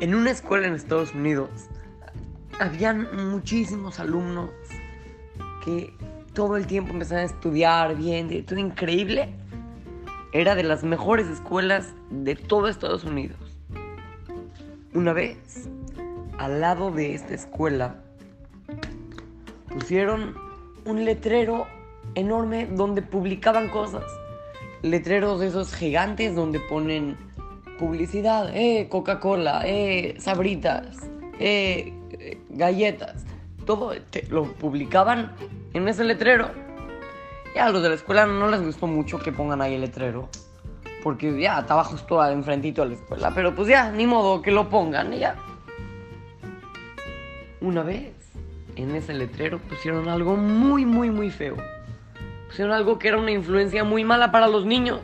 En una escuela en Estados Unidos habían muchísimos alumnos que todo el tiempo empezaban a estudiar bien, todo increíble. Era de las mejores escuelas de todo Estados Unidos. Una vez, al lado de esta escuela, pusieron un letrero enorme donde publicaban cosas. Letreros de esos gigantes donde ponen publicidad, eh, Coca-Cola, eh, sabritas, eh, galletas. Todo lo publicaban en ese letrero. Ya a los de la escuela no les gustó mucho que pongan ahí el letrero. Porque ya estaba justo enfrentito a la escuela. Pero pues ya, ni modo que lo pongan, ya. Una vez, en ese letrero pusieron algo muy, muy, muy feo. Pusieron algo que era una influencia muy mala para los niños.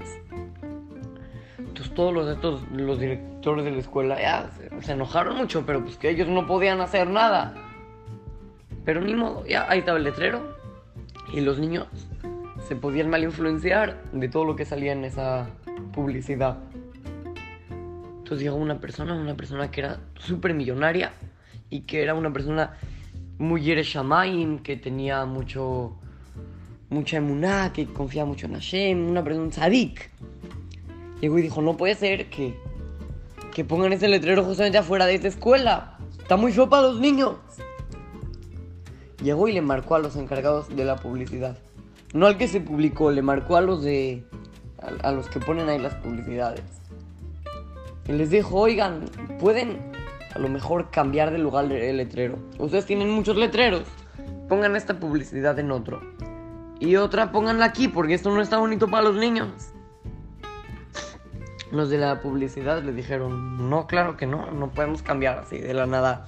Todos los, estos, los directores de la escuela ya se, se enojaron mucho, pero pues que ellos no podían hacer nada. Pero ni modo, ya ahí estaba el letrero. Y los niños se podían mal influenciar de todo lo que salía en esa publicidad. Entonces llegó una persona, una persona que era súper millonaria y que era una persona muy Yereshamaim, que tenía mucho, mucha emuná, que confiaba mucho en Hashem, una persona, un. Llegó y dijo, no puede ser que, que pongan ese letrero justamente afuera de esta escuela. Está muy feo para los niños. Llegó y le marcó a los encargados de la publicidad. No al que se publicó, le marcó a los de. a, a los que ponen ahí las publicidades. Y les dijo, oigan, pueden a lo mejor cambiar de lugar el letrero. Ustedes tienen muchos letreros. Pongan esta publicidad en otro. Y otra pónganla aquí porque esto no está bonito para los niños. Los de la publicidad le dijeron, no, claro que no, no podemos cambiar así de la nada,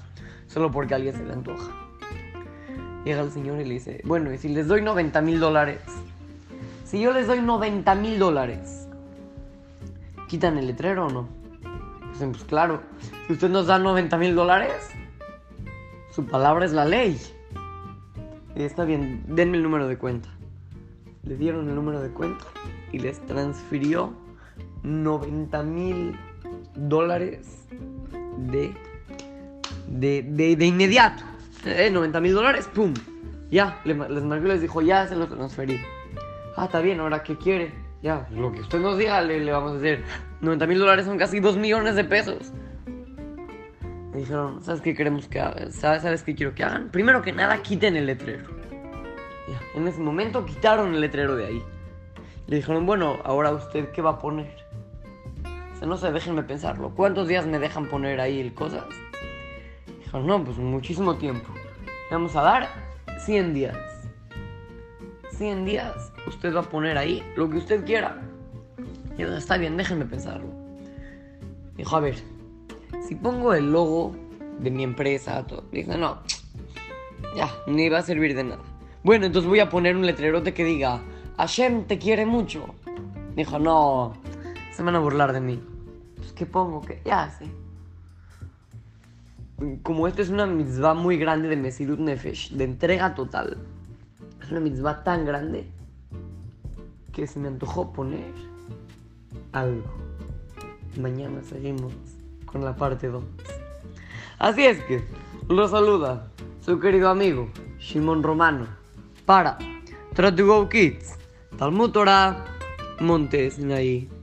solo porque a alguien se le antoja. Llega el señor y le dice, bueno, y si les doy 90 mil dólares, si yo les doy 90 mil dólares, ¿quitan el letrero o no? Dicen, pues claro, si usted nos da 90 mil dólares, su palabra es la ley. Está bien, denme el número de cuenta. Le dieron el número de cuenta y les transfirió 90 mil dólares de, de, de, de inmediato. Eh, 90 mil dólares, ¡pum! Ya, les marcó y les dijo, ya se los transferí. Ah, está bien, ahora qué quiere. Ya, lo que usted nos diga le, le vamos a hacer. 90 mil dólares son casi 2 millones de pesos. Me dijeron, ¿sabes qué queremos que hagan? ¿Sabes, ¿Sabes qué quiero que hagan? Primero que nada, quiten el letrero. En ese momento quitaron el letrero de ahí. Le dijeron, bueno, ahora usted qué va a poner. No sé, déjenme pensarlo. ¿Cuántos días me dejan poner ahí cosas? Dijeron, no, pues muchísimo tiempo. Le vamos a dar 100 días. 100 días, usted va a poner ahí lo que usted quiera. Y yo, está bien, déjenme pensarlo. Dijo, a ver, si pongo el logo de mi empresa, todo. Dije, no, ya, ni va a servir de nada. Bueno, entonces voy a poner un letrerote que diga, Hashem te quiere mucho. Dijo, no, se van a burlar de mí. Pues, ¿qué pongo? ¿Qué? Ya, sí. Como esta es una mitzvah muy grande de Mesirut Nefesh, de entrega total. Es una mitzvah tan grande que se me antojó poner algo. Mañana seguimos con la parte 2. Así es que, lo saluda su querido amigo Shimon Romano para Try to Go Kids, Talmud Torah, Montes Sinaí.